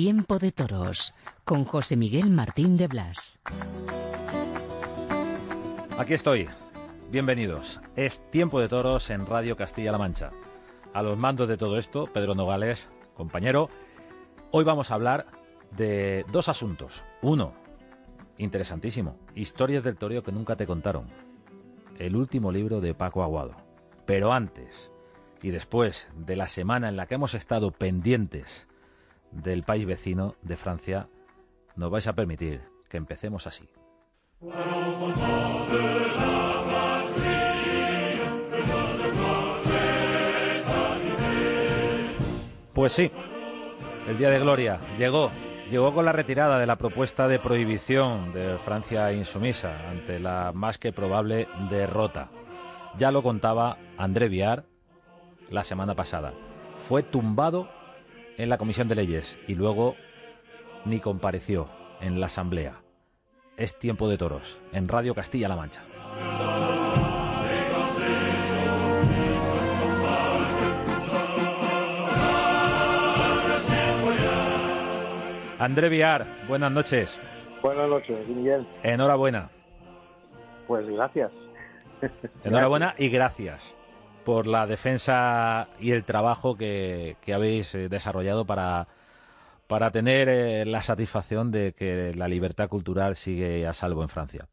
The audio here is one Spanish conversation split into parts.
Tiempo de Toros con José Miguel Martín de Blas. Aquí estoy. Bienvenidos. Es Tiempo de Toros en Radio Castilla-La Mancha. A los mandos de todo esto, Pedro Nogales, compañero. Hoy vamos a hablar de dos asuntos. Uno, interesantísimo, historias del toreo que nunca te contaron. El último libro de Paco Aguado. Pero antes y después de la semana en la que hemos estado pendientes del país vecino de Francia, nos vais a permitir que empecemos así. Pues sí, el día de gloria llegó. Llegó con la retirada de la propuesta de prohibición de Francia insumisa ante la más que probable derrota. Ya lo contaba André Viar la semana pasada. Fue tumbado en la Comisión de Leyes y luego ni compareció en la Asamblea. Es tiempo de toros, en Radio Castilla-La Mancha. André Viar, buenas noches. Buenas noches, Miguel. Enhorabuena. Pues gracias. Enhorabuena y gracias por la defensa y el trabajo que, habéis eh, desarrollado para, para tener eh, la satisfacción de que la libertad cultural sigue a salvo en Francia.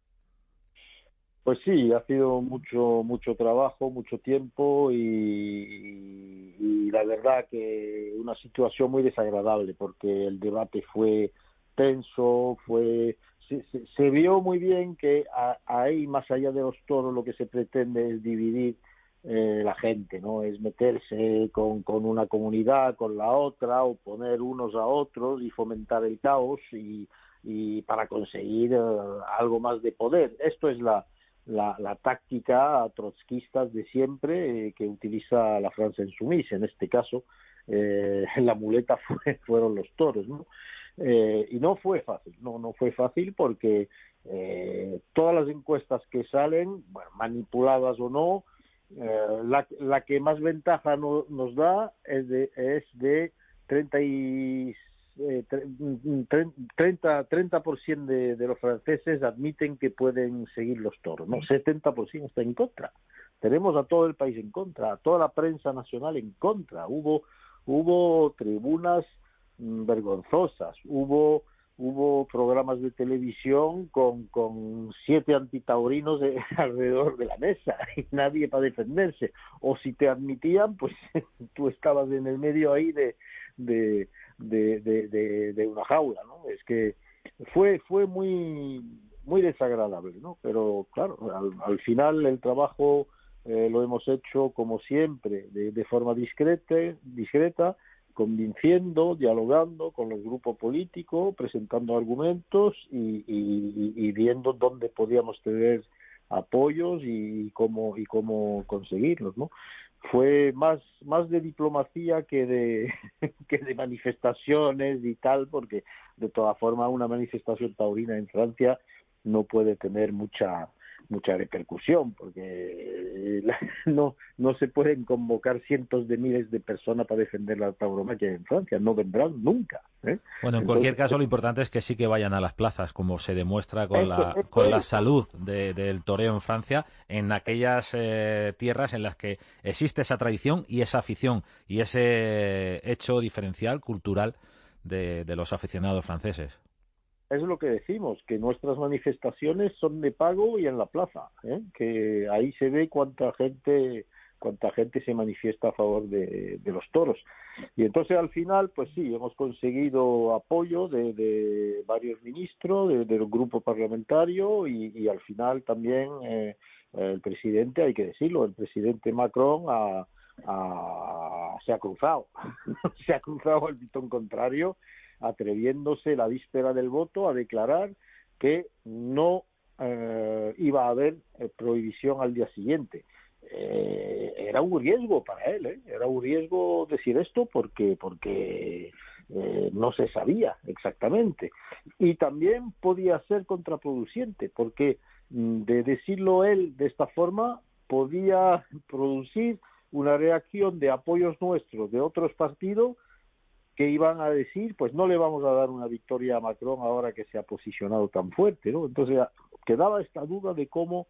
Pues sí, ha sido mucho mucho trabajo, mucho tiempo y, la verdad que una situación muy desagradable porque el debate fue tenso, fue se, vio muy bien que ahí más allá de los toros lo que se pretende es dividir eh, la gente, ¿no? Es meterse con, con, una comunidad, con la otra, o poner unos a otros y fomentar el caos y, y para conseguir eh, algo más de poder. Esto es la, la, la táctica trotskista de siempre eh, que utiliza la Francia en sumisa. En este caso, la muleta fue, fueron los toros, ¿no? y no fue fácil, no, no fue fácil porque todas las encuestas que salen, manipuladas o no, eh, la, la, que más ventaja nos da es de, es de 30, y, eh, 30, 30 de, de los franceses admiten que pueden seguir los toros, ¿no? 70% está en contra. Tenemos a todo el país en contra, a toda la prensa nacional en contra. Hubo, hubo tribunas mm, vergonzosas, hubo hubo programas de televisión con, con siete antitaurinos alrededor de la mesa y nadie para defenderse. O si te admitían, pues tú estabas en el medio ahí de, de, de, de, una jaula, ¿no? Es que fue, fue muy, muy desagradable, ¿no? Pero claro, al, final el trabajo eh, lo hemos hecho como siempre, de forma discreta, discreta convenciendo, dialogando con los grupos políticos, presentando argumentos y, viendo dónde podíamos tener apoyos y cómo y cómo conseguirlos, ¿no? Fue más más de diplomacia que de que de manifestaciones y tal, porque de todas formas una manifestación taurina en Francia no puede tener mucha mucha repercusión porque no no se pueden convocar cientos de miles de personas para defender la tauromaquia en Francia no vendrán nunca ¿eh? bueno en cualquier caso lo importante es que sí que vayan a las plazas como se demuestra con la con la salud del toreo en Francia en aquellas eh, tierras en las que existe esa tradición y esa afición y ese hecho diferencial cultural de los aficionados franceses es lo que decimos, que nuestras manifestaciones son de pago y en la plaza, ¿eh? que ahí se ve cuánta gente cuánta gente se manifiesta a favor de, los toros. Y entonces al final, pues sí, hemos conseguido apoyo de, varios ministros, del grupo parlamentario y, al final también eh, el presidente, hay que decirlo, el presidente Macron ha, se ha cruzado, se ha cruzado al pitón contrario, atreviéndose la víspera del voto a declarar que no eh, iba a haber eh, prohibición al día siguiente. Eh, era un riesgo para él, era un riesgo decir esto porque porque no se sabía exactamente y también podía ser contraproducente porque mm, de decirlo él de esta forma podía producir una reacción de apoyos nuestros de otros partidos que iban a decir, pues no le vamos a dar una victoria a Macron ahora que se ha posicionado tan fuerte, ¿no? Entonces quedaba esta duda de cómo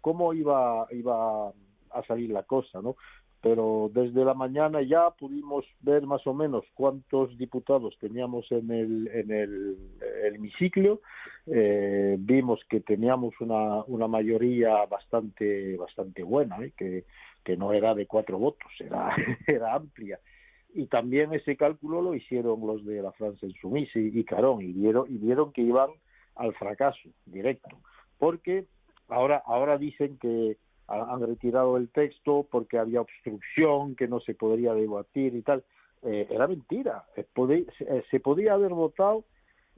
cómo iba iba a salir la cosa, ¿no? Pero desde la mañana ya pudimos ver más o menos cuántos diputados teníamos en el en el, hemiciclo, eh, vimos que teníamos una una mayoría bastante bastante buena, ¿eh? que que no era de cuatro votos, era era amplia y también ese cálculo lo hicieron los de la Francia Insoumise y, Carón y vieron y vieron que iban al fracaso directo porque ahora ahora dicen que han retirado el texto porque había obstrucción que no se podría debatir y tal. Eh, era mentira eh, se podía haber votado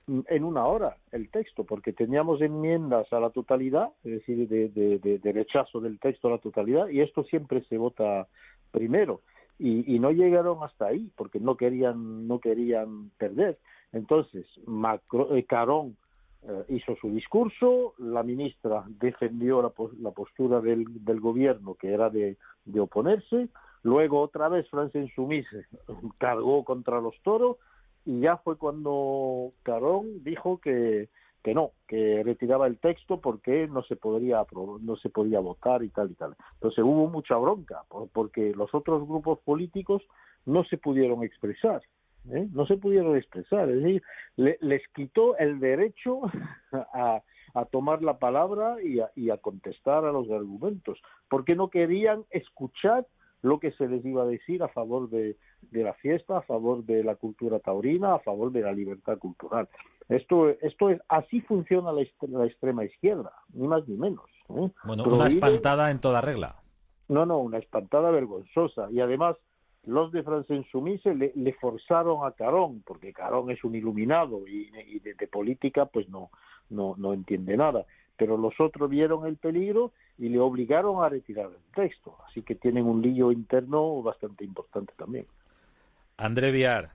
en una hora el texto porque teníamos enmiendas a la totalidad es decir de, de, de rechazo del texto a la totalidad y esto siempre se vota primero y, no llegaron hasta ahí porque no querían no querían perder. Entonces Macron, eh, Carón eh, hizo su discurso la ministra defendió la, la postura del, gobierno que era de, oponerse luego otra vez Francia Insoumise cargó contra los toros y ya fue cuando Carón dijo que que no, que retiraba el texto porque no se podría no se podía votar y tal y tal. Entonces hubo mucha bronca porque los otros grupos políticos no se pudieron expresar, ¿eh? no se pudieron expresar, es decir, les quitó el derecho a, a tomar la palabra y a, y a contestar a los argumentos, porque no querían escuchar lo que se les iba a decir a favor de, de la fiesta, a favor de la cultura taurina, a favor de la libertad cultural. Esto, esto es, así funciona la, extrema izquierda, ni más ni menos. ¿eh? Bueno, una espantada en toda regla. No, no, una espantada vergonzosa. Y además, los de Francia Sumise le, le, forzaron a Carón, porque Carón es un iluminado y, de, de, política pues no, no, no entiende nada. Pero los otros vieron el peligro y le obligaron a retirar el texto. Así que tienen un lío interno bastante importante también. André Viar,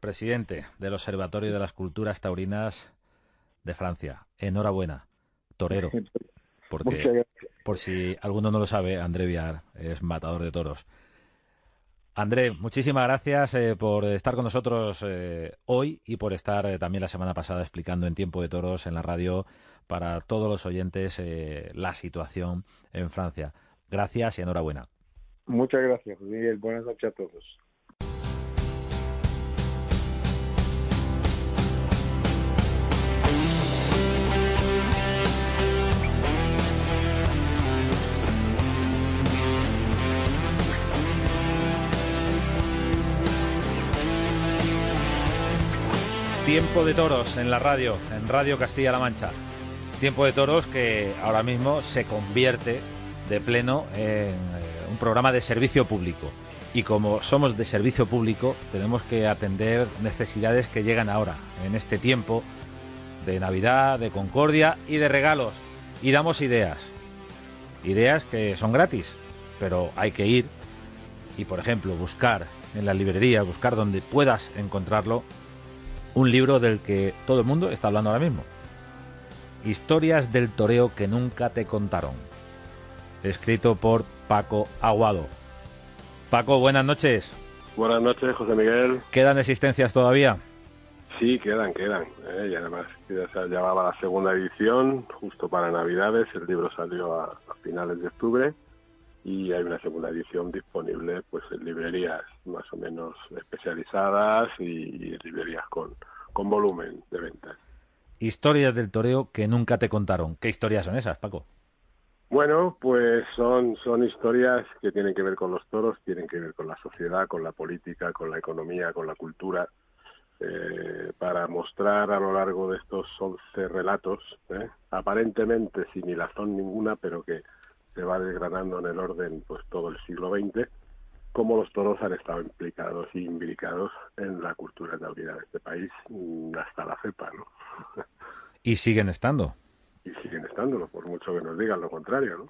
presidente del Observatorio de las Culturas Taurinas de Francia. Enhorabuena, torero. Porque, por si alguno no lo sabe, André Viar es matador de toros. André, muchísimas gracias eh, por estar con nosotros eh, hoy y por estar eh, también la semana pasada explicando en Tiempo de Toros en la radio para todos los oyentes la situación en Francia. Gracias y enhorabuena. Muchas gracias, Miguel. Buenas noches a todos. Tiempo de toros en la radio, en Radio Castilla-La Mancha. Tiempo de toros que ahora mismo se convierte de pleno en eh, un programa de servicio público. Y como somos de servicio público, tenemos que atender necesidades que llegan ahora, en este tiempo de Navidad, de concordia y de regalos. Y damos ideas. Ideas que son gratis, pero hay que ir y, por ejemplo, buscar en la librería, buscar donde puedas encontrarlo un libro del que todo el mundo está hablando ahora mismo. Historias del toreo que nunca te contaron. Escrito por Paco Aguado. Paco, buenas noches. Buenas noches, José Miguel. ¿Quedan existencias todavía? Sí, quedan, quedan. ¿eh? Y además ya se llamaba la segunda edición, justo para Navidades. El libro salió a finales de octubre y hay una segunda edición disponible pues en librerías más o menos especializadas y, librerías con, con volumen de ventas. Historias del toreo que nunca te contaron. ¿Qué historias son esas, Paco? Bueno, pues son, son historias que tienen que ver con los toros, tienen que ver con la sociedad, con la política, con la economía, con la cultura, eh, para mostrar a lo largo de estos 11 relatos, ¿eh? aparentemente sin razón ninguna, pero que se va desgranando en el orden pues todo el siglo XX, cómo los toros han estado implicados y imbricados en la cultura taurina de este país mm, hasta la cepa, ¿no? Y siguen estando. Y siguen estándolo, por mucho que nos digan lo contrario, ¿no?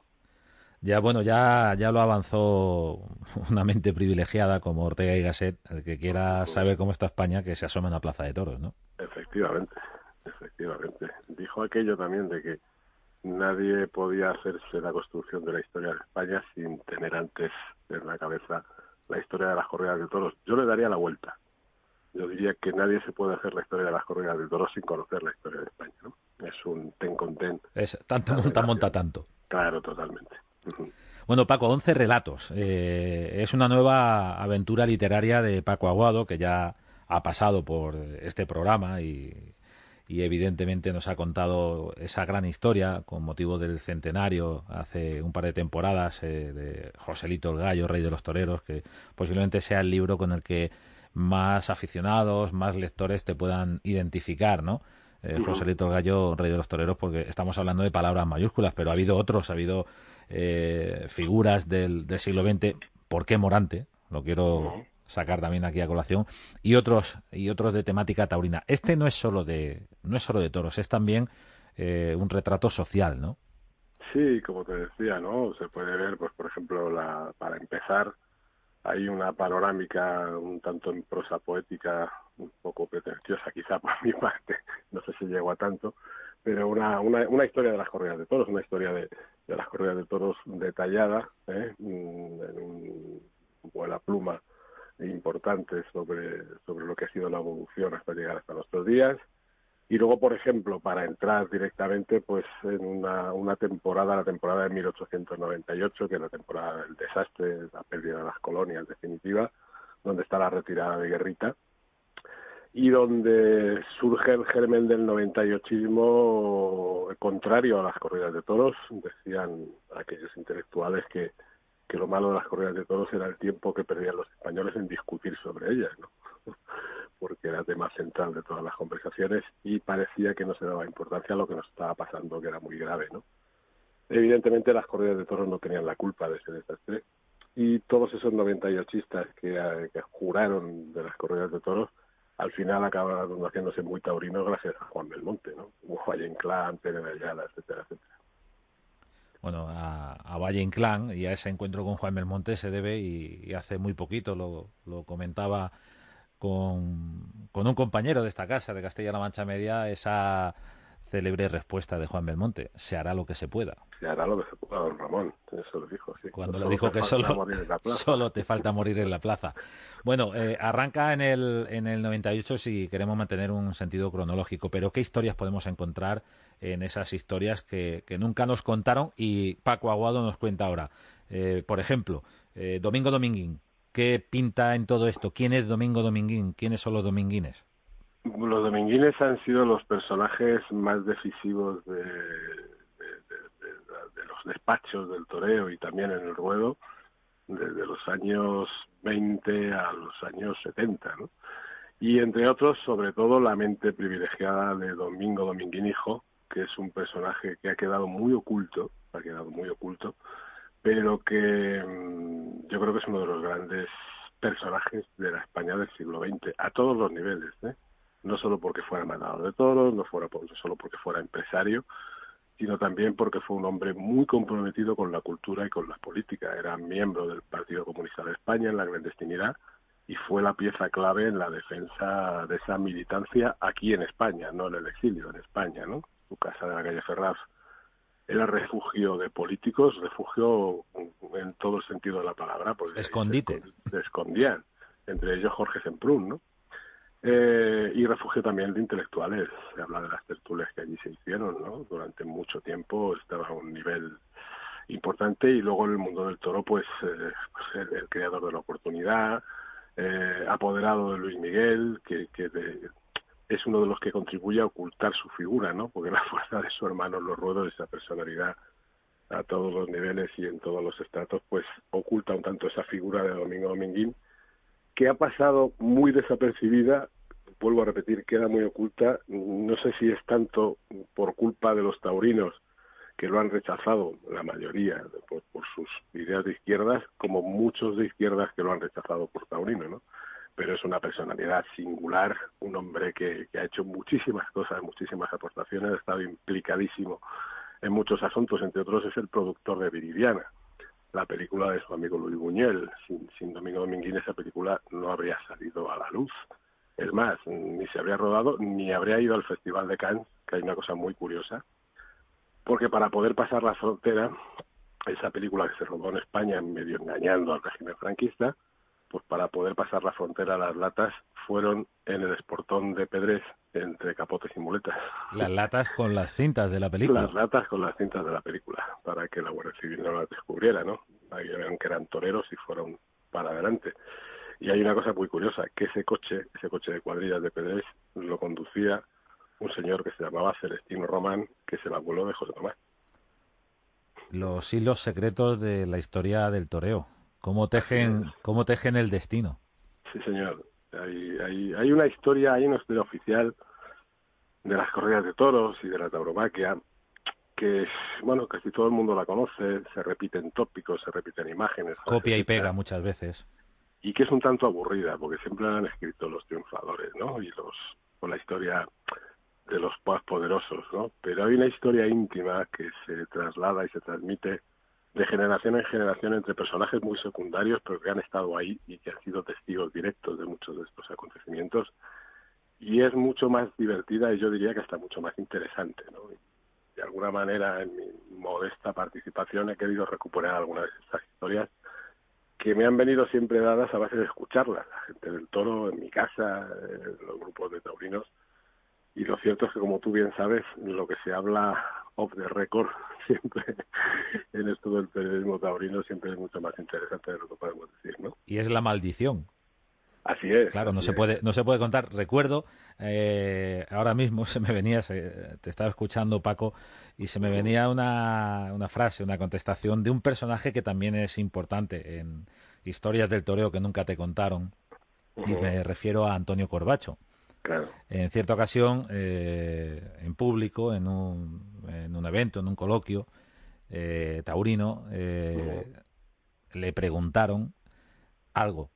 Ya, bueno, ya, ya lo avanzó una mente privilegiada como Ortega y Gasset. El que quiera saber cómo está España, que se asome en la Plaza de Toros, ¿no? Efectivamente, efectivamente. Dijo aquello también de que nadie podía hacerse la construcción de la historia de España sin tener antes en la cabeza la historia de las corridas de toros. Yo le daría la vuelta. Yo diría que nadie se puede hacer la historia de las corridas de toros sin conocer la historia de España, ¿no? Es un ten con ten. Es tanto monta, monta tanto. Claro, totalmente. Bueno, Paco, 11 relatos. Eh, es una nueva aventura literaria de Paco Aguado que ya ha pasado por este programa y, evidentemente nos ha contado esa gran historia con motivo del centenario hace un par de temporadas eh, de Joselito el Gallo, Rey de los Toreros, que posiblemente sea el libro con el que más aficionados, más lectores te puedan identificar, ¿no? Eh, Joselito el Gallo, Rey de los Toreros, porque estamos hablando de palabras mayúsculas, pero ha habido otros, ha habido eh, figuras del, del, siglo XX, ¿por qué Morante? Lo quiero sacar también aquí a colación y otros y otros de temática taurina. Este no es solo de no es solo de toros, es también eh, un retrato social, ¿no? Sí, como te decía, ¿no? Se puede ver, pues por ejemplo, la, para empezar, hay una panorámica un tanto en prosa poética, un poco pretenciosa quizá por mi parte, no sé si llego a tanto, pero una, una, una historia de las corridas de toros, una historia de, de las corridas de toros detallada, ¿eh? Mm, en un buena pluma importante sobre, sobre lo que ha sido la evolución hasta llegar hasta nuestros días. Y luego, por ejemplo, para entrar directamente pues en una, una temporada, la temporada de 1898, que es la temporada del desastre, la pérdida de las colonias definitiva, donde está la retirada de Guerrita, y donde surge el germen del 98ismo contrario a las corridas de toros. Decían aquellos intelectuales que, que lo malo de las corridas de toros era el tiempo que perdían los españoles en discutir sobre ellas, ¿no? porque era tema central de todas las conversaciones y parecía que no se daba importancia a lo que nos estaba pasando, que era muy grave. ¿no? Evidentemente las corridas de toros no tenían la culpa de ese desastre y todos esos 98istas que, que juraron de las corridas de toros al final acabaron haciéndose muy taurinos gracias a Juan Belmonte, ¿no? Valle Inclán, Pérez Ayala, etcétera, etcétera. Bueno, a, Valle Inclán y a ese encuentro con Juan Belmonte se debe, y, hace muy poquito lo, lo comentaba con, con, un compañero de esta casa, de Castilla-La Mancha Media, esa célebre respuesta de Juan Belmonte, se hará lo que se pueda. Se hará lo que se pueda, don Ramón, eso lo dijo, sí. Cuando le dijo que solo, solo te falta morir en la plaza. Bueno, eh, arranca en el, en el 98 si queremos mantener un sentido cronológico, pero ¿qué historias podemos encontrar en esas historias que, que nunca nos contaron y Paco Aguado nos cuenta ahora? Eh, por ejemplo, eh, Domingo Dominguín, ¿qué pinta en todo esto? ¿Quién es Domingo Dominguín? ¿Quiénes son los dominguines? Los dominguines han sido los personajes más decisivos de, los despachos del toreo y también en el ruedo desde los años 20 a los años 70, ¿no? Y entre otros, sobre todo, la mente privilegiada de Domingo Dominguín Hijo, que es un personaje que ha quedado muy oculto, ha quedado muy oculto, pero que mm, yo creo que es uno de los grandes personajes de la España del siglo XX, a todos los niveles, ¿eh? No solo porque fuera mandado de toros, no fuera solo porque fuera empresario, sino también porque fue un hombre muy comprometido con la cultura y con la política. Era miembro del Partido Comunista de España en la clandestinidad y fue la pieza clave en la defensa de esa militancia aquí en España, no en el exilio, en España, ¿no? Su casa de la calle Ferraz era refugio de políticos, refugio en todo el sentido de la palabra. Porque Escondite. Se, escondían, entre ellos Jorge Semprún, ¿no? Eh, y refugio también de intelectuales. Se habla de las tertulias que allí se hicieron, ¿no? Durante mucho tiempo estaba a un nivel importante y luego en el mundo del toro, pues, eh, pues el, creador de la oportunidad, eh, apoderado de Luis Miguel, que, que es uno de los que contribuye a ocultar su figura, ¿no? Porque la fuerza de su hermano Los Ruedos, esa personalidad a todos los niveles y en todos los estratos, pues oculta un tanto esa figura de Domingo Dominguín que ha pasado muy desapercibida, vuelvo a repetir, queda muy oculta, no sé si es tanto por culpa de los taurinos que lo han rechazado la mayoría por, sus ideas de izquierdas, como muchos de izquierdas que lo han rechazado por Taurino, ¿no? Pero es una personalidad singular, un hombre que, que ha hecho muchísimas cosas, muchísimas aportaciones, ha estado implicadísimo en muchos asuntos, entre otros es el productor de Viridiana, la película de su amigo Luis Buñuel. Sin, sin Domingo Dominguín esa película no habría salido a la luz. Es más, ni se habría rodado ni habría ido al Festival de Cannes, que hay una cosa muy curiosa, porque para poder pasar la frontera, esa película que se rodó en España medio engañando al régimen franquista, pues para poder pasar la frontera las latas fueron en el esportón de Pedrés entre capotes y muletas. Las latas con las cintas de la película. Las latas con las cintas de la película, para que la Guardia Civil no las descubriera, ¿no? Ahí vean que eran toreros y fueron para adelante. Y hay una cosa muy curiosa, que ese coche, ese coche de cuadrillas de Pedrés, lo conducía un señor que se llamaba Celestino Román, que se abuelo de José Tomás. Los hilos secretos de la historia del toreo. ¿Cómo tejen, cómo tejen el destino? Sí, señor. Hay, hay, hay una historia, hay una historia oficial de las corridas de toros y de la tauromaquia que, bueno, casi todo el mundo la conoce, se repiten tópicos, se repiten imágenes. Copia y pega muchas veces. Y que es un tanto aburrida, porque siempre la han escrito los triunfadores, ¿no? Y los, con la historia de los más poderosos, ¿no? Pero hay una historia íntima que se traslada y se transmite de generación en generación entre personajes muy secundarios, pero que han estado ahí y que han sido testigos directos de muchos de estos acontecimientos. Y es mucho más divertida y yo diría que hasta mucho más interesante, ¿no? De alguna manera, en mi modesta participación he querido recuperar algunas de estas historias que me han venido siempre dadas a base de escucharlas, la gente del toro en mi casa, en los grupos de taurinos, y lo cierto es que como tú bien sabes lo que se habla off the record siempre en esto del periodismo taurino siempre es mucho más interesante de lo que podemos decir no y es la maldición Así es. Claro, no se es. puede no se puede contar. Recuerdo eh, ahora mismo se me venía, se- te estaba escuchando Paco y se me venía una, una frase, una contestación de un personaje que también es importante en historias del toreo que nunca te contaron y me refiero a Antonio Corbacho. Claro. En cierta ocasión, eh, en público, en un, en un evento, en un coloquio eh, taurino, eh, le preguntaron algo.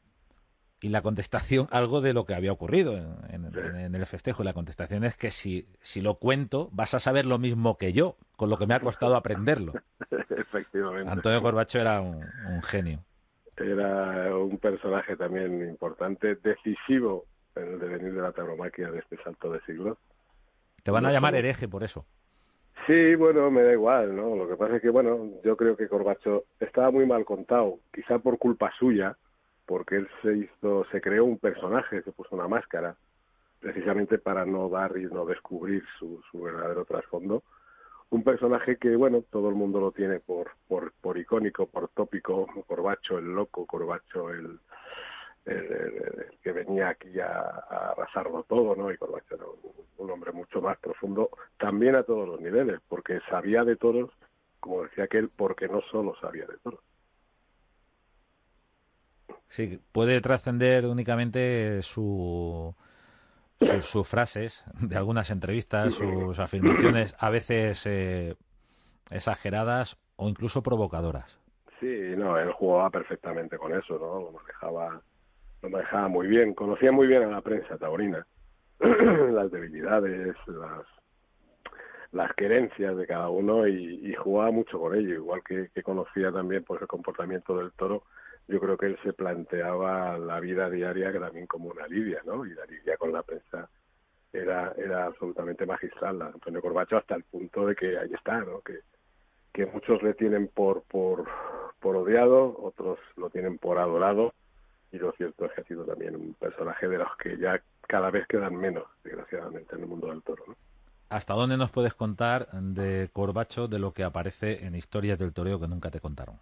Y la contestación, algo de lo que había ocurrido en, en- Sí. en- en el festejo. Y la contestación es que si, si lo cuento, vas a saber lo mismo que yo, con lo que me ha costado aprenderlo. Efectivamente. Antonio Corbacho era un, un genio. Era un personaje también importante, decisivo el devenir de la tauromaquia de este salto de siglos. Te van a llamar hereje por eso. Sí, bueno, me da igual, ¿no? Lo que pasa es que, bueno, yo creo que Corbacho estaba muy mal contado, quizá por culpa suya, porque él se hizo, se creó un personaje, se puso una máscara, precisamente para no dar y no descubrir su, su verdadero trasfondo. Un personaje que, bueno, todo el mundo lo tiene por, por, por icónico, por tópico, Corbacho el loco, Corbacho el, el, el- el que venía aquí a, a arrasarlo todo, ¿no? Y Corbacho era un, un hombre mucho más profundo, también a todos los niveles, porque sabía de toros, como decía aquel, porque no solo sabía de toros. Sí, puede trascender únicamente su, sus, sus frases de algunas entrevistas, sus afirmaciones a veces eh, exageradas o incluso provocadoras. Sí, no, él jugaba perfectamente con eso, ¿no? Lo manejaba, lo manejaba muy bien, conocía muy bien a la prensa taurina, las debilidades, las las querencias de cada uno y, y jugaba mucho con ello, igual que, que conocía también pues el comportamiento del toro, yo creo que él se planteaba la vida diaria también como una lidia, ¿no? Y la lidia con la prensa era era absolutamente magistral, Antonio Corbacho, hasta el punto de que ahí está, ¿no? Que, que muchos le tienen por, por, por odiado, otros lo tienen por adorado, y lo cierto es que ha sido también un personaje de los que ya cada vez quedan menos, desgraciadamente, en el mundo del toro, ¿no? ¿Hasta dónde nos puedes contar de Corbacho de lo que aparece en historias del toreo que nunca te contaron?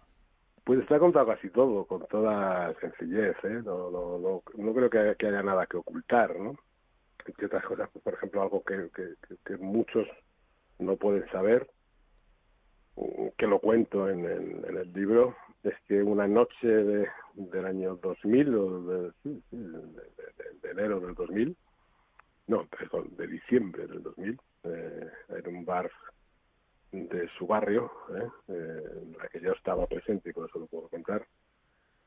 Pues está contado casi todo, con toda sencillez, ¿eh? No, no, no, no creo que, que haya nada que ocultar, ¿no? Entre otras cosas, pues, por ejemplo, algo que, que, que- que muchos no pueden saber, que lo cuento en el libro, es que una noche de, del año 2000, o de, de, de- enero del 2000, no, perdón, de diciembre del 2000, eh, en un bar de su barrio, ¿eh? en la que yo estaba presente y por eso lo puedo contar,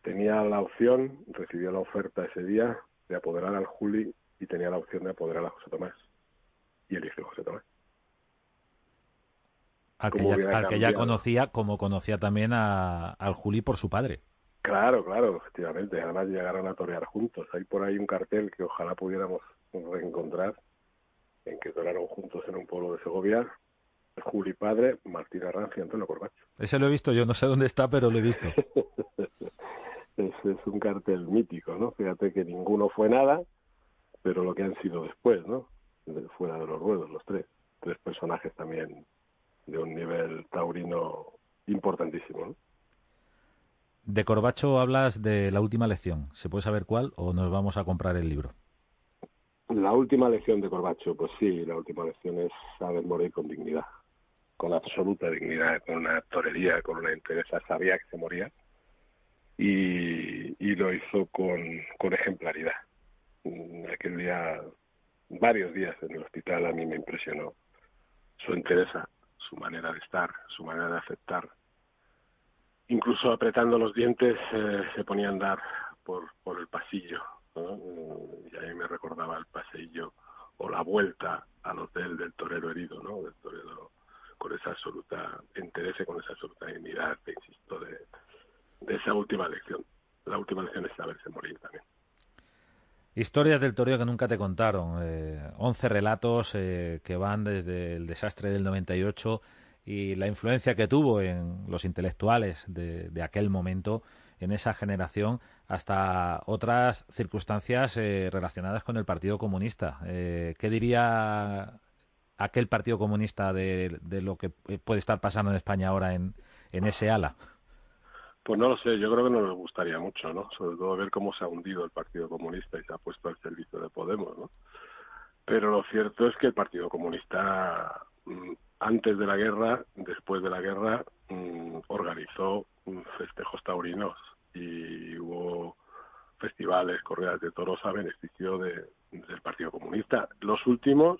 tenía la opción, recibió la oferta ese día de apoderar al Juli y tenía la opción de apoderar a José Tomás. Y eligió José Tomás. Al que, ya, conocía, como conocía también al Juli por su padre. Claro, claro, efectivamente. Además llegaron a torear juntos. Hay por ahí un cartel que ojalá pudiéramos reencontrar, en que torearon juntos en un pueblo de Segovia, Juli padre, Martín Arranz y Antonio Corbacho. Ese lo he visto, yo no sé dónde está, pero lo he visto. Ese es un cartel mítico, ¿no? Fíjate que ninguno fue nada, pero lo que han sido después, ¿no? Fuera de los ruedos, los tres. Tres personajes también de un nivel taurino importantísimo, ¿no? De Corbacho hablas de la última lección. ¿Se puede saber cuál o nos vamos a comprar el libro? La última lección de Corbacho, pues sí, la última lección es saber morir con dignidad, con absoluta dignidad, con una torería, con una entereza. Sabía que se moría y, y lo hizo con, con ejemplaridad. Aquel día, varios días en el hospital, a mí me impresionó su entereza, su manera de estar, su manera de aceptar incluso apretando los dientes eh, se ponía a andar por, por el pasillo. Y ahí me recordaba el pasillo o la vuelta al hotel del torero herido, ¿no? Del torero con esa absoluta interés, con esa absoluta dignidad, insisto, de esa última lección. La última lección es saberse morir también. Historias del toreo que nunca te contaron. Eh, 11 relatos eh, que van desde el desastre del 98 y la influencia que tuvo en los intelectuales de, aquel momento, en esa generación, hasta otras circunstancias eh, relacionadas con el Partido Comunista. Eh, ¿Qué diría aquel Partido Comunista de, lo que puede estar pasando en España ahora en, en ese ala? Pues no lo sé, yo creo que no les gustaría mucho, ¿no? Sobre todo ver cómo se ha hundido el Partido Comunista y se ha puesto al servicio de Podemos, ¿no? Pero lo cierto es que el Partido Comunista mm, antes de la guerra, después de la guerra, mm, organizó festejos taurinos y hubo festivales, corridas de toros a beneficio de, del Partido Comunista. Los últimos,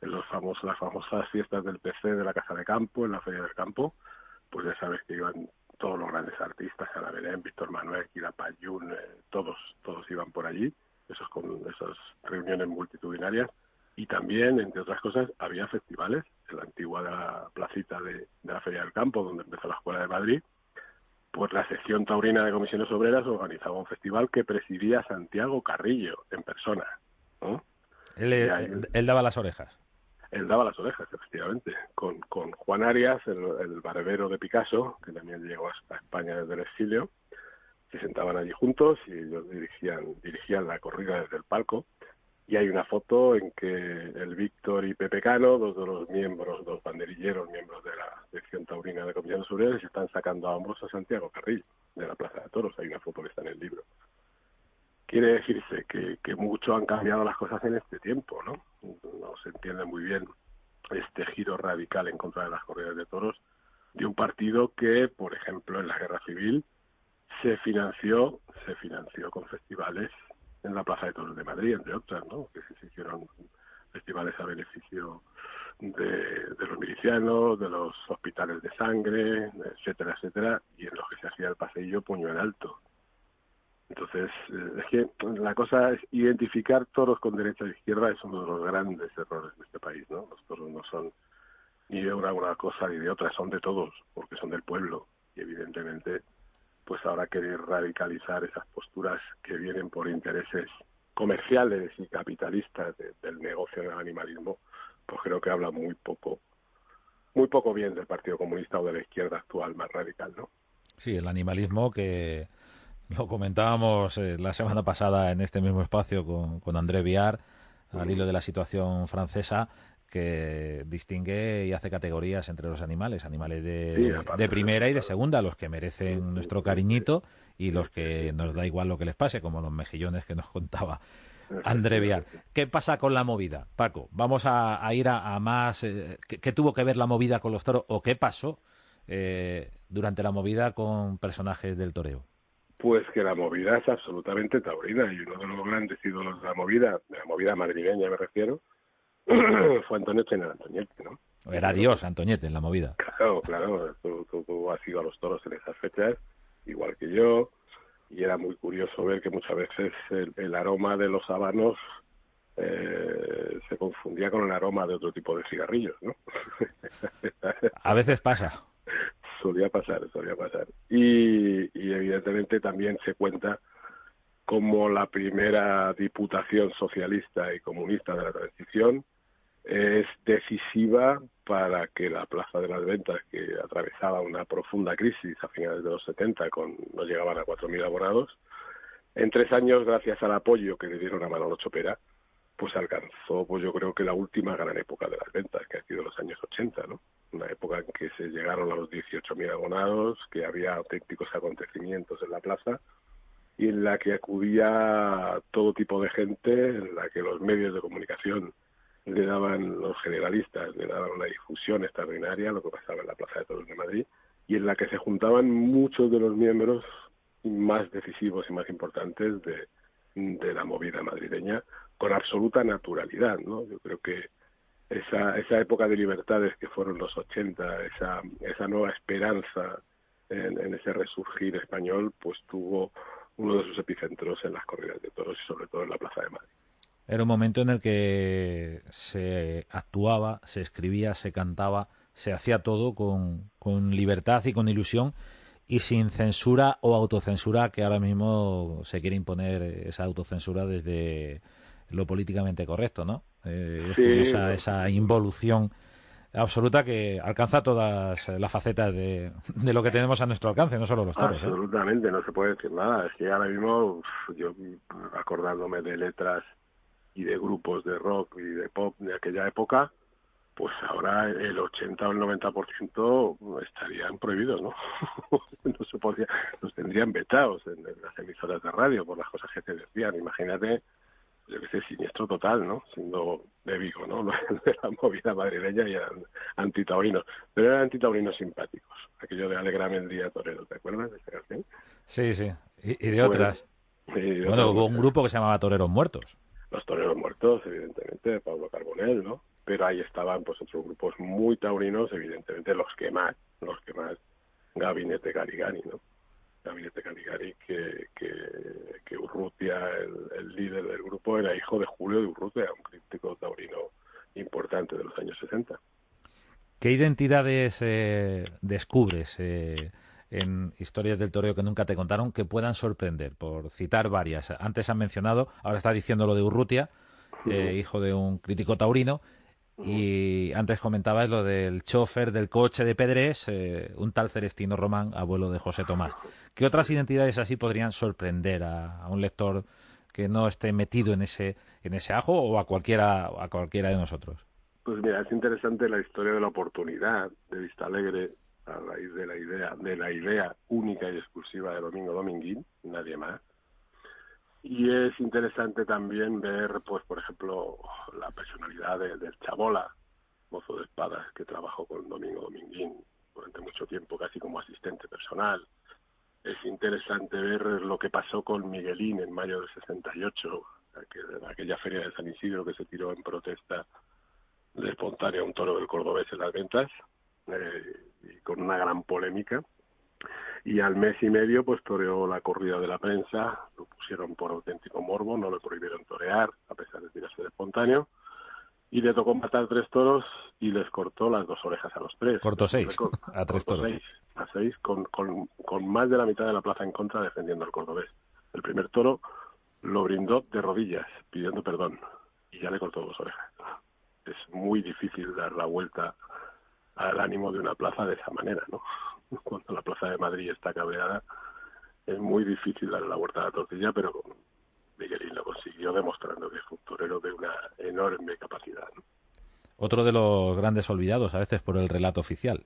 los famosos, las famosas fiestas del PC de la Casa de Campo, en la Feria del Campo, pues ya sabes que iban todos los grandes artistas, Ana Belén, Víctor Manuel, Kira Payún, eh, todos, todos iban por allí, esos con esas reuniones multitudinarias y también, entre otras cosas, había festivales en la antigua placita de, la Feria del Campo, donde empezó la Escuela de Madrid, pues la sección taurina de comisiones obreras organizaba un festival que presidía Santiago Carrillo en persona. Él, daba las orejas. Él daba las orejas, efectivamente, con, con Juan Arias, el, barbero de Picasso, que también llegó a España desde el exilio, se sentaban allí juntos y ellos dirigían, dirigían la corrida desde el palco y hay una foto en que el Víctor y Pepe Cano, dos de los miembros, dos banderilleros, miembros de la sección taurina de Comisiones Obreras, se están sacando a hombros a Santiago Carrillo de la Plaza de Toros. Hay una foto que está en el libro. Quiere decirse que, que mucho han cambiado las cosas en este tiempo, ¿no? No se entiende muy bien este giro radical en contra de las corridas de toros de un partido que, por ejemplo, en la guerra civil se financió, se financió con festivales en la Plaza de Toros de Madrid, entre otras, ¿no? que se hicieron festivales a beneficio de, los milicianos, de los hospitales de sangre, etcétera, etcétera, y en los que se hacía el paseillo puño en alto. Entonces, eh, es que la cosa es identificar toros con derecha e izquierda es uno de los grandes errores de este país, ¿no? Los toros no son ni de una, una cosa ni de otra, son de todos, porque son del pueblo, y evidentemente pues ahora querer radicalizar esas posturas que vienen por intereses comerciales y capitalistas del negocio del animalismo, pues creo que habla muy poco, muy poco bien del Partido Comunista o de la izquierda actual más radical, ¿no? Sí, el animalismo que lo comentábamos eh, la semana pasada en este mismo espacio con, con André Viar, al hilo de la situación francesa, que distingue y hace categorías entre los animales, animales de, de primera y de segunda, los que merecen nuestro cariñito y los que nos da igual lo que les pase, como los mejillones que nos contaba André Vial. ¿Qué pasa con la movida, Paco? Vamos a, ir a, más... Eh, ¿qué, tuvo que ver la movida con los toros o qué pasó eh, durante la movida con personajes del toreo? Pues que la movida es absolutamente taurina y uno de los grandes ídolos de la movida, de la movida madrileña me refiero, fue Antoñete en el Antoñete, ¿no? Era Dios Antoñete en la movida. Claro, claro, tú, tú, has ido a los toros en esas fechas, igual que yo, y era muy curioso ver que muchas veces el, aroma de los habanos eh, se confundía con el aroma de otro tipo de cigarrillos, ¿no? a veces pasa. Solía pasar, solía pasar. Y, evidentemente también se cuenta como la primera diputación socialista y comunista de la transición es decisiva para que la Plaza de las Ventas, que atravesaba una profunda crisis a finales de los 70, con no llegaban a 4.000 abonados, en tres años, gracias al apoyo que le dieron a Manolo Chopera, pues alcanzó, pues yo creo que la última gran época de las ventas, que ha sido los años 80, ¿no? Una época en que se llegaron a los 18.000 abonados, que había auténticos acontecimientos en la plaza y en la que acudía todo tipo de gente, en la que los medios de comunicación le daban los generalistas, le daban una difusión extraordinaria lo que pasaba en la Plaza de Toros de Madrid y en la que se juntaban muchos de los miembros más decisivos y más importantes de, de la movida madrileña con absoluta naturalidad, ¿no? Yo creo que esa, esa época de libertades que fueron los 80, esa, esa nueva esperanza en, ese resurgir español, pues tuvo uno de sus epicentros en las corridas de toros y sobre todo en la Plaza de Madrid. Era un momento en el que se actuaba, se escribía, se cantaba, se hacía todo con libertad y con ilusión y sin censura o autocensura que ahora mismo se quiere imponer esa autocensura desde lo políticamente correcto, ¿no? Eh, esa, esa involución absoluta que alcanza todas las facetas de, de, lo que tenemos a nuestro alcance, no solo los toros. ¿eh? Absolutamente, no se puede decir nada. Es que ahora mismo, yo acordándome de letras y de grupos de rock y de pop de aquella época, pues ahora el 80 o el 90% estarían prohibidos, ¿no? no se podía, los tendrían vetados en, las emisoras de radio por las cosas que se decían. Imagínate, yo que sé, siniestro total, ¿no? Siendo de Vigo, ¿no? de la movida madrileña y antitaurinos. Pero eran antitaurinos simpáticos. Aquello de Alegrame el día torero, ¿te acuerdas de esa canción? Sí, sí. Y, de otras. bueno, hubo un grupo que se llamaba Toreros Muertos los toreros muertos, evidentemente, Pablo Carbonell, ¿no? Pero ahí estaban pues otros grupos muy taurinos, evidentemente los que más, los que más, Gabinete Garigani, ¿no? Gabinete Caligari, que, que, que Urrutia, el, líder del grupo, era hijo de Julio de Urrutia, un crítico taurino importante de los años 60. ¿Qué identidades eh, descubres eh, en historias del toreo que nunca te contaron que puedan sorprender, por citar varias. Antes han mencionado, ahora está diciendo lo de Urrutia, eh, hijo de un crítico taurino, y antes comentabas lo del chofer del coche de Pedrés, eh, un tal Celestino Román, abuelo de José Tomás. ¿Qué otras identidades así podrían sorprender a, un lector que no esté metido en ese, en ese ajo o a cualquiera, a cualquiera de nosotros? Pues mira, es interesante la historia de la oportunidad de Vista Alegre a raíz de la idea, de la idea única y exclusiva de Domingo Dominguín, nadie más. Y es interesante también ver, pues, por ejemplo, la personalidad del Chabola, mozo de espadas, que trabajó con Domingo Dominguín durante mucho tiempo, casi como asistente personal. Es interesante ver lo que pasó con Miguelín en mayo del 68, aquella feria de San Isidro que se tiró en protesta de espontánea un toro del cordobés en las ventas. Eh, y con una gran polémica. Y al mes y medio, pues toreó la corrida de la prensa, lo pusieron por auténtico morbo, no le prohibieron torear, a pesar de tirarse de espontáneo. Y le tocó matar tres toros y les cortó las dos orejas a los tres. Cortó seis, a tres toros. Seis, a seis, con, con, con más de la mitad de la plaza en contra defendiendo al cordobés. El primer toro lo brindó de rodillas, pidiendo perdón, y ya le cortó dos orejas. Es muy difícil dar la vuelta al ánimo de una plaza de esa manera, ¿no? Cuando la plaza de Madrid está cabreada, es muy difícil darle la vuelta a la tortilla, pero Miguelín lo consiguió demostrando que es un torero de una enorme capacidad. Otro de los grandes olvidados a veces por el relato oficial.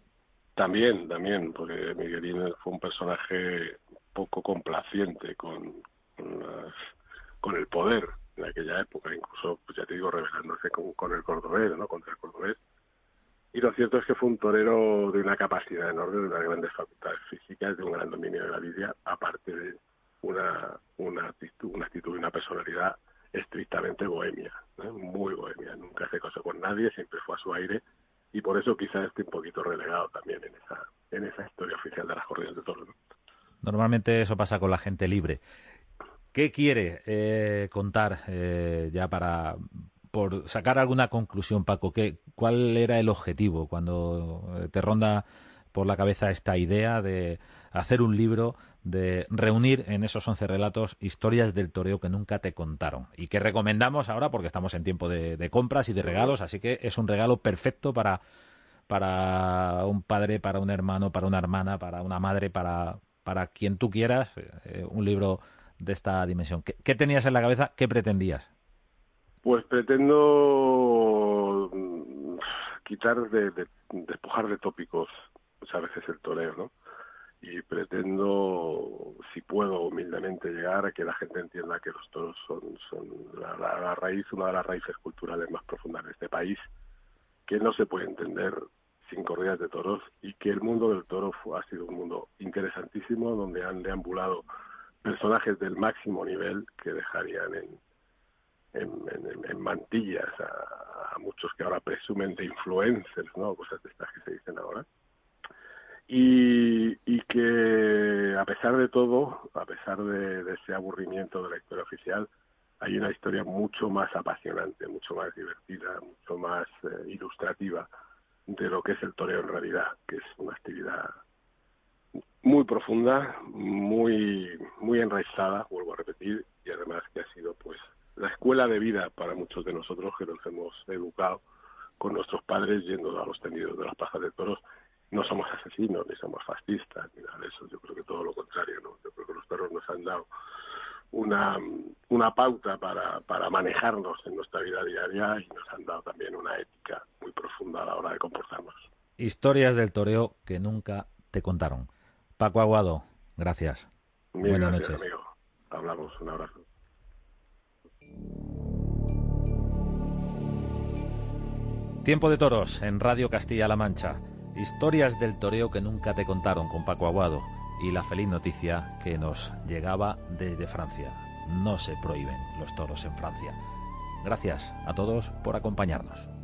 También, también, porque Miguelín fue un personaje poco complaciente con, con, el poder en aquella época, incluso, pues ya te digo, rebelándose con, con el cordobés, ¿no? Contra el cordobés y lo cierto es que fue un torero de una capacidad enorme, de unas grandes facultades físicas, de un gran dominio de la lidia, aparte de una, actitud, y una personalidad estrictamente bohemia. ¿eh? muy bohemia, nunca se casó con nadie, siempre fue a su aire y por eso quizás esté un poquito relegado también en esa, historia oficial de las corridas de toros. Normalmente eso pasa con la gente libre. ¿Qué quiere eh, contar eh, ya para por sacar alguna conclusión, Paco? ¿qué, ¿Cuál era el objetivo cuando eh, te ronda por la cabeza esta idea de hacer un libro, de reunir en esos once relatos historias del toreo que nunca te contaron y que recomendamos ahora porque estamos en tiempo de, compras y de regalos, así que es un regalo perfecto para, para un padre, para un hermano, para una hermana, para una madre, para, para quien tú quieras, eh, un libro de esta dimensión. ¿Qué, tenías en la cabeza? ¿Qué pretendías? Pues pretendo mm, quitar de, de despojar de tópicos muchas veces el toreo, ¿no? y pretendo, si puedo humildemente llegar a que la gente entienda que los toros son, son la, raíz, una de las raíces culturales más profundas de este país, que no se puede entender sin corridas de toros y que el mundo del toro ha sido un mundo interesantísimo donde han deambulado personajes del máximo nivel que dejarían en, en, mantillas a, a, muchos que ahora presumen de influencers, ¿no? Cosas de estas que se dicen ahora y, y que a pesar de todo, a pesar de, ese aburrimiento de la historia oficial, hay una historia mucho más apasionante, mucho más divertida, mucho más eh, ilustrativa de lo que es el toreo en realidad, que es una actividad muy profunda, muy muy enraizada, vuelvo a repetir, y además que ha sido pues la escuela de vida para muchos de nosotros que nos hemos educado con nuestros padres yendo a los tendidos de las pajas de toros no somos asesinos, ni somos fascistas, ni nada de eso. Yo creo que todo lo contrario, ¿no? Yo creo que los perros nos han dado una, una pauta para, para manejarnos en nuestra vida diaria y nos han dado también una ética muy profunda a la hora de comportarnos. Historias del toreo que nunca te contaron. Paco Aguado, gracias. Buenas noches. Amigo. Hablamos, un abrazo. Tiempo de toros en Radio Castilla-La Mancha. Historias del toreo que nunca te contaron con Paco Aguado y la feliz noticia que nos llegaba desde Francia. No se prohíben los toros en Francia. Gracias a todos por acompañarnos.